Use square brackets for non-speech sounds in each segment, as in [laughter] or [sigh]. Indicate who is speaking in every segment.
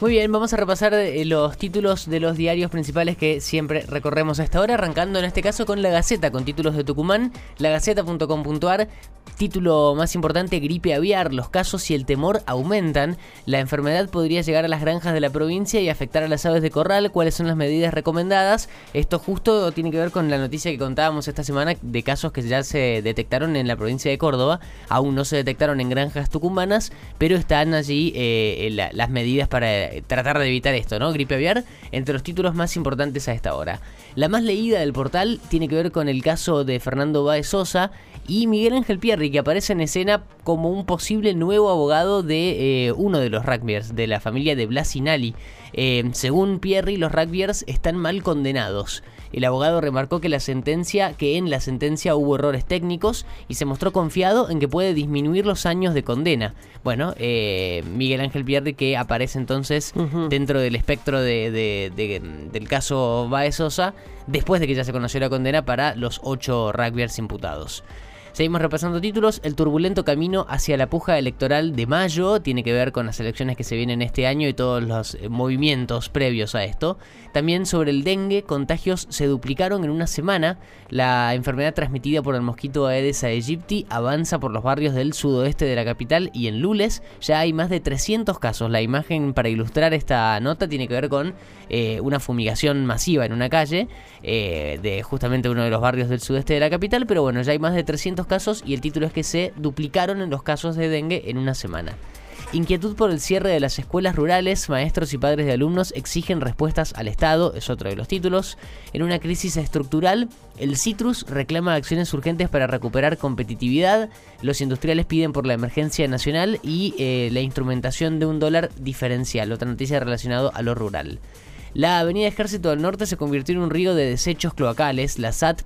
Speaker 1: Muy bien, vamos a repasar eh, los títulos de los diarios principales que siempre recorremos a esta hora, arrancando en este caso con La Gaceta, con títulos de Tucumán, lagaceta.com.ar, título más importante, gripe aviar, los casos y el temor aumentan, la enfermedad podría llegar a las granjas de la provincia y afectar a las aves de corral, cuáles son las medidas recomendadas, esto justo tiene que ver con la noticia que contábamos esta semana de casos que ya se detectaron en la provincia de Córdoba, aún no se detectaron en granjas tucumanas, pero están allí eh, las medidas para tratar de evitar esto, ¿no? Gripe aviar, entre los títulos más importantes a esta hora. La más leída del portal tiene que ver con el caso de Fernando Baez Sosa y Miguel Ángel Pierri, que aparece en escena como un posible nuevo abogado de eh, uno de los rugbyers, de la familia de Blasinali. Eh, según Pierri, los rugbyers están mal condenados. El abogado remarcó que la sentencia, que en la sentencia hubo errores técnicos y se mostró confiado en que puede disminuir los años de condena. Bueno, eh, Miguel Ángel Pierre que aparece entonces dentro del espectro de, del caso Baez Sosa, después de que ya se conoció la condena para los ocho rugbyers imputados. Seguimos repasando títulos. El turbulento camino hacia la puja electoral de mayo tiene que ver con las elecciones que se vienen este año y todos los eh, movimientos previos a esto. También sobre el dengue, contagios se duplicaron en una semana. La enfermedad transmitida por el mosquito Aedes aegypti avanza por los barrios del sudoeste de la capital y en Lules ya hay más de 300 casos. La imagen para ilustrar esta nota tiene que ver con eh, una fumigación masiva en una calle eh, de justamente uno de los barrios del sudeste de la capital, pero bueno, ya hay más de 300 casos y el título es que se duplicaron en los casos de dengue en una semana. Inquietud por el cierre de las escuelas rurales, maestros y padres de alumnos exigen respuestas al Estado, es otro de los títulos. En una crisis estructural, el Citrus reclama acciones urgentes para recuperar competitividad, los industriales piden por la emergencia nacional y eh, la instrumentación de un dólar diferencial, otra noticia relacionada a lo rural. La avenida Ejército del Norte se convirtió en un río de desechos cloacales. La SAT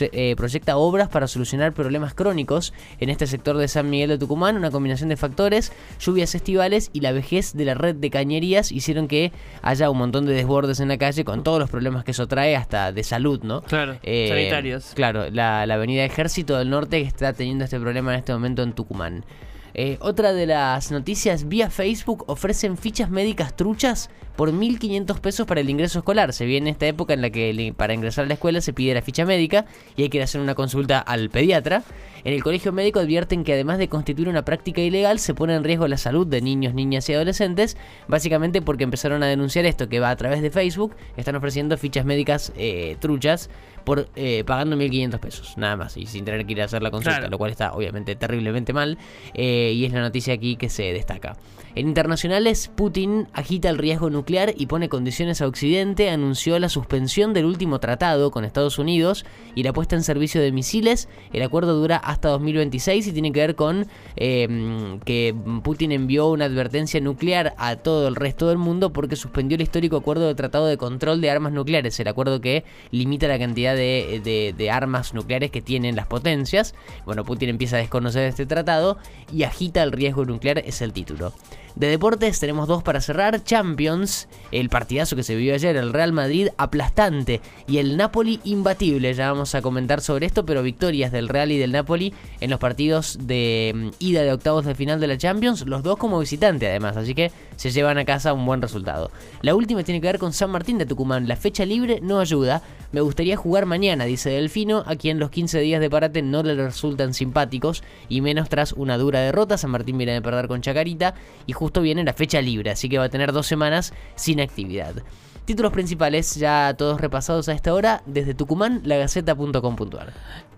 Speaker 1: eh, proyecta obras para solucionar problemas crónicos en este sector de San Miguel de Tucumán. Una combinación de factores, lluvias estivales y la vejez de la red de cañerías hicieron que haya un montón de desbordes en la calle con todos los problemas que eso trae, hasta de salud, ¿no?
Speaker 2: Claro, eh, sanitarios.
Speaker 1: Claro, la, la avenida Ejército del Norte que está teniendo este problema en este momento en Tucumán. Eh, otra de las noticias, vía Facebook ofrecen fichas médicas truchas por 1.500 pesos para el ingreso escolar. Se viene esta época en la que para ingresar a la escuela se pide la ficha médica y hay que hacer una consulta al pediatra. En el colegio médico advierten que además de constituir una práctica ilegal, se pone en riesgo la salud de niños, niñas y adolescentes, básicamente porque empezaron a denunciar esto, que va a través de Facebook, están ofreciendo fichas médicas eh, truchas por eh, pagando 1.500 pesos, nada más, y sin tener que ir a hacer la consulta, lo cual está obviamente terriblemente mal, eh, y es la noticia aquí que se destaca. En internacionales, Putin agita el riesgo nuclear y pone condiciones a Occidente, anunció la suspensión del último tratado con Estados Unidos y la puesta en servicio de misiles. El acuerdo dura hasta 2026 y tiene que ver con em, que Putin envió una advertencia nuclear a todo el resto del mundo porque suspendió el histórico acuerdo de tratado de control de armas nucleares, el acuerdo que limita la cantidad de, armas nucleares que tienen las potencias. Bueno, Putin empieza a desconocer este tratado y agita el riesgo nuclear, es el título. De deportes tenemos dos para cerrar. Champions, el partidazo que se vio ayer, el Real Madrid aplastante y el Napoli imbatible. Ya vamos a comentar sobre esto, pero victorias del Real y del Napoli en los partidos de mm, ida de octavos de final de la Champions, los dos como visitante además, así que se llevan a casa un buen resultado. La última tiene que ver con San Martín de Tucumán. La fecha libre no ayuda. Me gustaría jugar mañana, dice Delfino, a quien los 15 días de parate no le resultan simpáticos y menos tras una dura derrota. San Martín viene de perder con Chacarita y justo viene la fecha libre, así que va a tener dos semanas sin actividad. Títulos principales ya todos repasados a esta hora desde Tucumán, lagaceta.com.ar.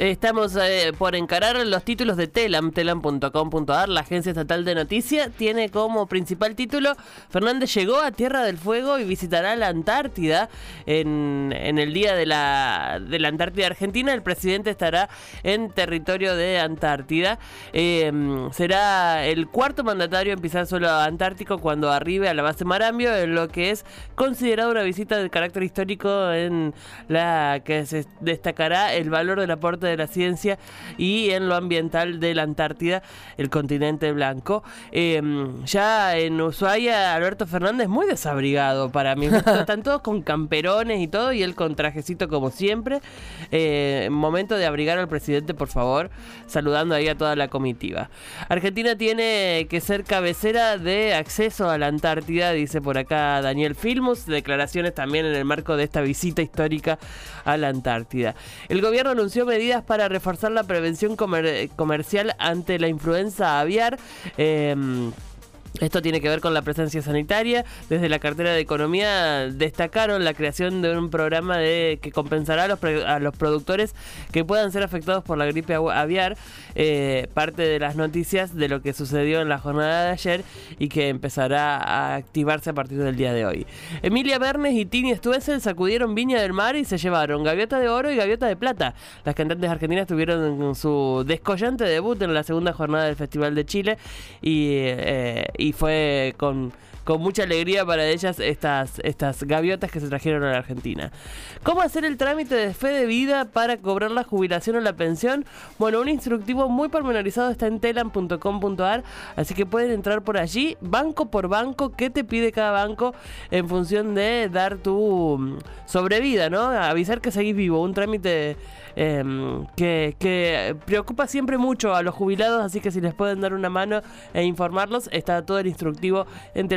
Speaker 2: Estamos eh, por encarar los títulos de Telam, telam.com.ar, la agencia estatal de noticias. Tiene como principal título, Fernández llegó a Tierra del Fuego y visitará la Antártida. En, el día de la, de la Antártida Argentina, el presidente estará en territorio de Antártida. Em, será el cuarto mandatario en pisar suelo antártico cuando arribe a la base Marambio, en lo que es considerado una visita de carácter histórico en la que se destacará el valor del aporte de la ciencia y en lo ambiental de la Antártida, el continente blanco. Eh, ya en Ushuaia, Alberto Fernández muy desabrigado para mí. Están [laughs] todos con camperones y todo y él con trajecito como siempre. Eh, momento de abrigar al presidente, por favor, saludando ahí a toda la comitiva. Argentina tiene que ser cabecera de acceso a la Antártida, dice por acá Daniel Filmus. Declaraciones también en el marco de esta visita histórica a la Antártida. El gobierno anunció medidas para reforzar la prevención comercial ante la influenza aviar. Em, esto tiene que ver con la presencia sanitaria. Desde la cartera de Economía destacaron la creación de un programa de, que compensará a los, a los productores que puedan ser afectados por la gripe aviar. Eh, parte de las noticias de lo que sucedió en la jornada de ayer y que empezará a activarse a partir del día de hoy. Emilia Bernes y Tini Stuessel sacudieron Viña del Mar y se llevaron gaviota de oro y gaviota de plata. Las cantantes argentinas tuvieron su descollante debut en la segunda jornada del Festival de Chile y eh, y fue con, con mucha alegría para ellas estas, estas gaviotas que se trajeron a la Argentina. ¿Cómo hacer el trámite de fe de vida para cobrar la jubilación o la pensión? Bueno, un instructivo muy pormenorizado está en telam.com.ar, así que pueden entrar por allí, banco por banco, qué te pide cada banco en función de dar tu mm, sobrevida, ¿no? Avisar que seguís vivo, un trámite Em, que, preocupa siempre mucho a los jubilados, así que si les pueden dar una mano e informarlos, está todo el instructivo en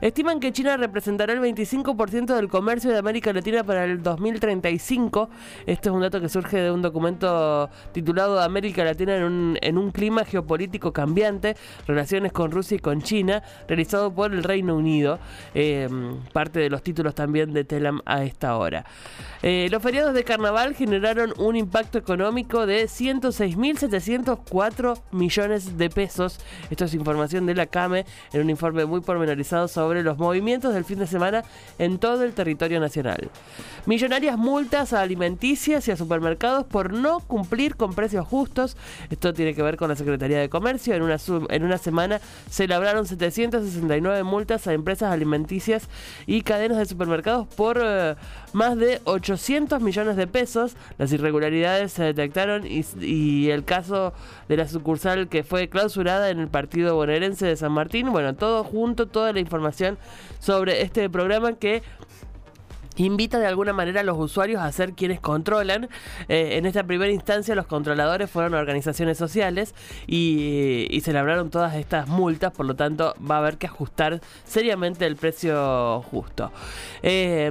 Speaker 2: Estiman que China representará el 25% del comercio de América Latina para el 2035. Este es un dato que surge de un documento titulado América Latina en un, en un clima geopolítico cambiante, relaciones con Rusia y con China, realizado por el Reino Unido. Em, parte de los títulos también de Telam a esta hora. Eh, los feriados de carnaval generaron un impacto económico de 106.704 millones de pesos. Esto es información de la CAME en un informe muy pormenorizado sobre los movimientos del fin de semana en todo el territorio nacional. Millonarias multas a alimenticias y a supermercados por no cumplir con precios justos. Esto tiene que ver con la Secretaría de Comercio. En una, en una semana se labraron 769 multas a empresas alimenticias y cadenas de supermercados por eh, más de 800 millones de pesos. Las irregularidades se detectaron y, el caso de la sucursal que fue clausurada en el partido bonaerense de San Martín. Bueno, todo junto, toda la información sobre este programa que invita de alguna manera a los usuarios a ser quienes controlan. Eh, en esta primera instancia los controladores fueron organizaciones sociales y, y, se labraron todas estas multas, por lo tanto va a haber que ajustar seriamente el precio justo. Eh,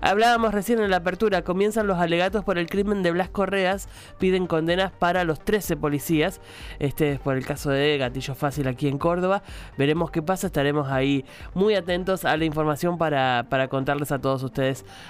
Speaker 2: hablábamos recién en la apertura, comienzan los alegatos por el crimen de Blas Correas, piden condenas para los 13 policías, este es por el caso de Gatillo Fácil aquí en Córdoba, veremos qué pasa, estaremos ahí muy atentos a la información para, para contarles a todos ustedes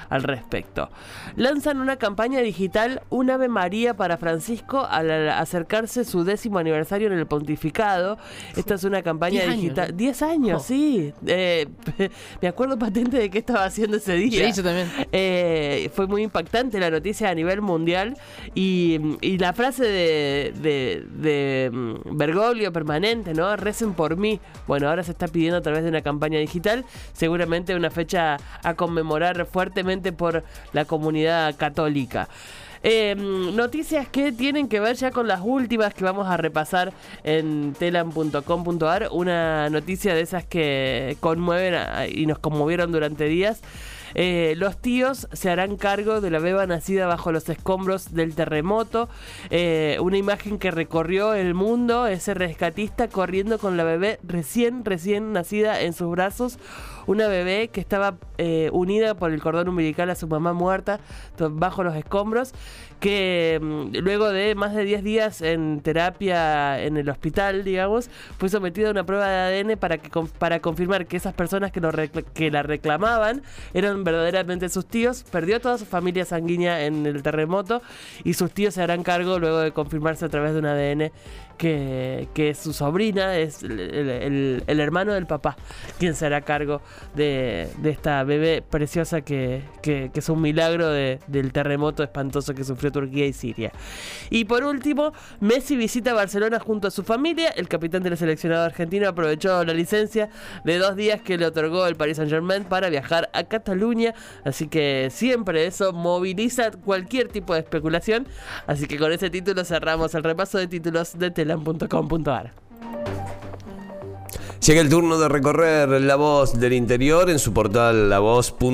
Speaker 2: al respecto. Lanzan una campaña digital, un Ave María para Francisco al acercarse su décimo aniversario en el pontificado. Esta es una campaña digital. 10 años, sí. Eh, [laughs] me acuerdo patente de qué estaba haciendo ese día.
Speaker 1: Sí, también.
Speaker 2: Eh, fue muy impactante la noticia a nivel mundial y, la frase de, de, de mm, Bergoglio permanente, ¿no? Recen por mí. Bueno, ahora se está pidiendo a través de una campaña digital, seguramente una fecha a conmemorar fuertemente por la comunidad católica. Em, noticias que tienen que ver ya con las últimas que vamos a repasar en telam.com.ar. Una noticia de esas que conmueven y nos conmovieron durante días. Eh, los tíos se harán cargo de la beba nacida bajo los escombros del terremoto. Eh, una imagen que recorrió el mundo, ese rescatista corriendo con la bebé recién, recién nacida en sus brazos. Una bebé que estaba eh, unida por el cordón umbilical a su mamá muerta bajo los escombros que mm, luego de más de 10 días en terapia en el hospital, digamos, fue sometida a una prueba de ADN para, que, para confirmar que esas personas que, lo que la reclamaban eran verdaderamente sus tíos. Perdió toda su familia sanguínea en el terremoto y sus tíos se harán cargo luego de confirmarse a través de un ADN que, su sobrina es el, hermano del papá quien se hará cargo de, esta bebé preciosa que, es un milagro del terremoto espantoso que sufrió Turquía y Siria. Y por último, Messi visita Barcelona junto a su familia. El capitán del seleccionado argentino aprovechó la licencia de dos días que le otorgó el Paris Saint Germain para viajar a Cataluña. Así que siempre eso moviliza cualquier tipo de especulación. Así que con ese título cerramos el repaso de títulos de telam.com.ar.
Speaker 3: Llega el turno de recorrer La Voz del Interior en su portal lavoz.com.ar.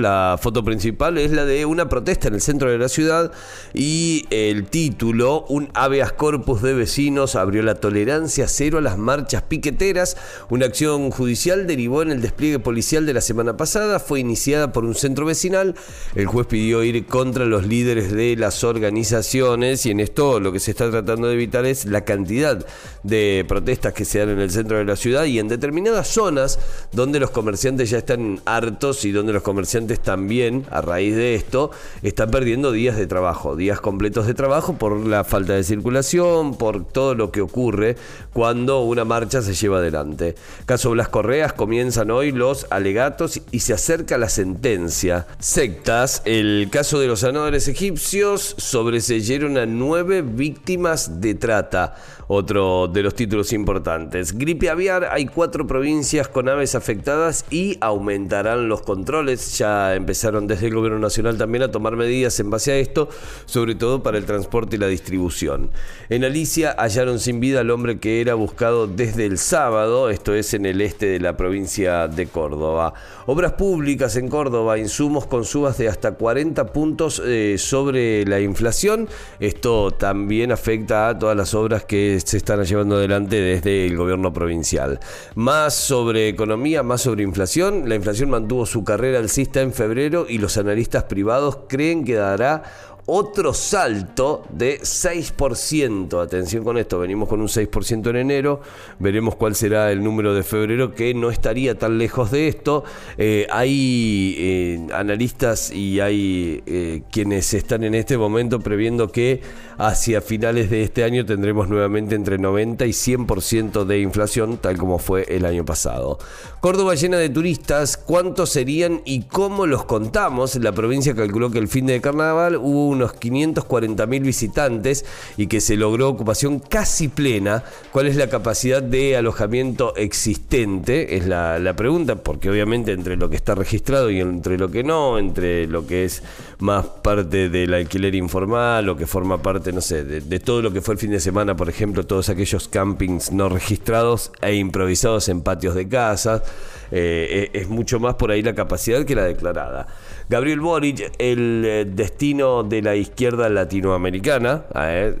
Speaker 3: La foto principal es la de una protesta en el centro de la ciudad y el título, un habeas corpus de vecinos abrió la tolerancia cero a las marchas piqueteras. Una acción judicial derivó en el despliegue policial de la semana pasada, fue iniciada por un centro vecinal. El juez pidió ir contra los líderes de las organizaciones y en esto lo que se está tratando de evitar es la cantidad de protestas que se en el centro de la ciudad y en determinadas zonas donde los comerciantes ya están hartos y donde los comerciantes también, a raíz de esto, están perdiendo días de trabajo, días completos de trabajo por la falta de circulación, por todo lo que ocurre cuando una marcha se lleva adelante. Caso Blas Correas comienzan hoy los alegatos y se acerca la sentencia. Sectas, el caso de los sanadores egipcios sobreseyeron a nueve víctimas de trata otro de los títulos importantes. Gripe aviar, hay cuatro provincias con aves afectadas y aumentarán los controles. Ya empezaron desde el gobierno nacional también a tomar medidas en base a esto, sobre todo para el transporte y la distribución. En Alicia hallaron sin vida al hombre que era buscado desde el sábado, esto es en el este de la provincia de Córdoba. Obras públicas en Córdoba, insumos con subas de hasta 40 puntos eh, sobre la inflación. Esto también afecta a todas las obras que se están llevando adelante desde el gobierno provincial. Más sobre economía, más sobre inflación. La inflación mantuvo su carrera alcista en febrero y los analistas privados creen que dará otro salto de 6%. Atención con esto, venimos con un 6% en enero, veremos cuál será el número de febrero, que no estaría tan lejos de esto. Eh, hay eh, analistas y hay eh, quienes están en este momento previendo que hacia finales de este año tendremos nuevamente entre 90 y 100% de inflación, tal como fue el año pasado. Córdoba llena de turistas, ¿cuántos serían y cómo los contamos? La provincia calculó que el fin de carnaval hubo unos 540 mil visitantes y que se logró ocupación casi plena. ¿Cuál es la capacidad de alojamiento existente? Es la, pregunta, porque obviamente entre lo que está registrado y entre lo que no, entre lo que es más parte del alquiler informal o que forma parte, no sé, de, todo lo que fue el fin de semana, por ejemplo, todos aquellos campings no registrados e improvisados en patios de casa. Eh, es mucho más por ahí la capacidad que la declarada. Gabriel Boric, el eh, destino de la izquierda latinoamericana,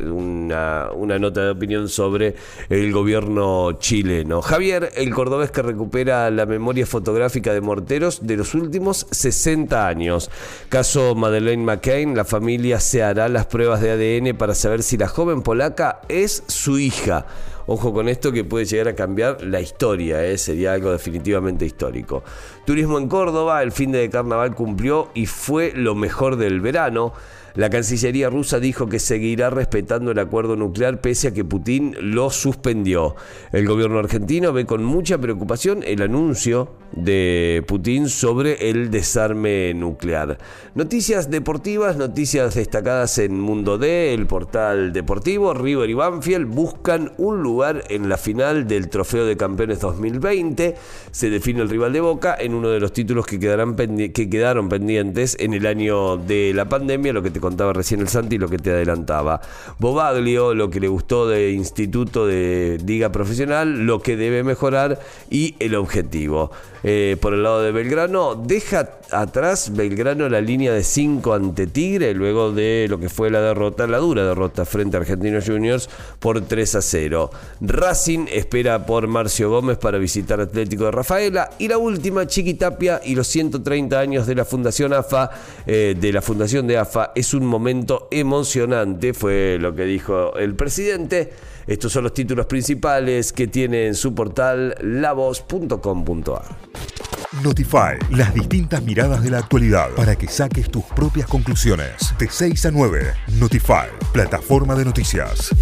Speaker 3: una, una, nota de opinión sobre el gobierno chileno. Javier, el cordobés que recupera la memoria fotográfica de morteros de los últimos 60 años. Caso Madeleine McCain, la familia se hará las pruebas de ADN para saber si la joven polaca es su hija. Ojo con esto que puede llegar a cambiar la historia, ¿eh? sería algo definitivamente histórico. Turismo en Córdoba, el fin de carnaval cumplió y fue lo mejor del verano. La Cancillería rusa dijo que seguirá respetando el acuerdo nuclear pese a que Putin lo suspendió. El gobierno argentino ve con mucha preocupación el anuncio de Putin sobre el desarme nuclear. Noticias deportivas, noticias destacadas en Mundo D, el portal deportivo. River y Banfield buscan un lugar en la final del Trofeo de Campeones 2020. Se define el rival de Boca en uno de los títulos que, quedarán que quedaron pendientes en el año de la pandemia, lo que te contaba recién el Santi, lo que te adelantaba. Bobaglio, lo que le gustó de Instituto de Liga Profesional, lo que debe mejorar y el objetivo. Eh, por el lado de Belgrano, deja atrás Belgrano la línea de 5 ante Tigre, luego de lo que fue la derrota, la dura derrota frente a Argentinos Juniors por 3 a 0. Racing espera por Marcio Gómez para visitar Atlético de Rafaela. Y la última, Chiquitapia y los 130 años de la Fundación AFA, eh, de la Fundación de AFA, es un momento emocionante, fue lo que dijo el presidente. Estos son los títulos principales que tiene en su portal lavoz.com.ar.
Speaker 4: Notify, las distintas miradas de la actualidad para que saques tus propias conclusiones. De 6 a 9, Notify, plataforma de noticias.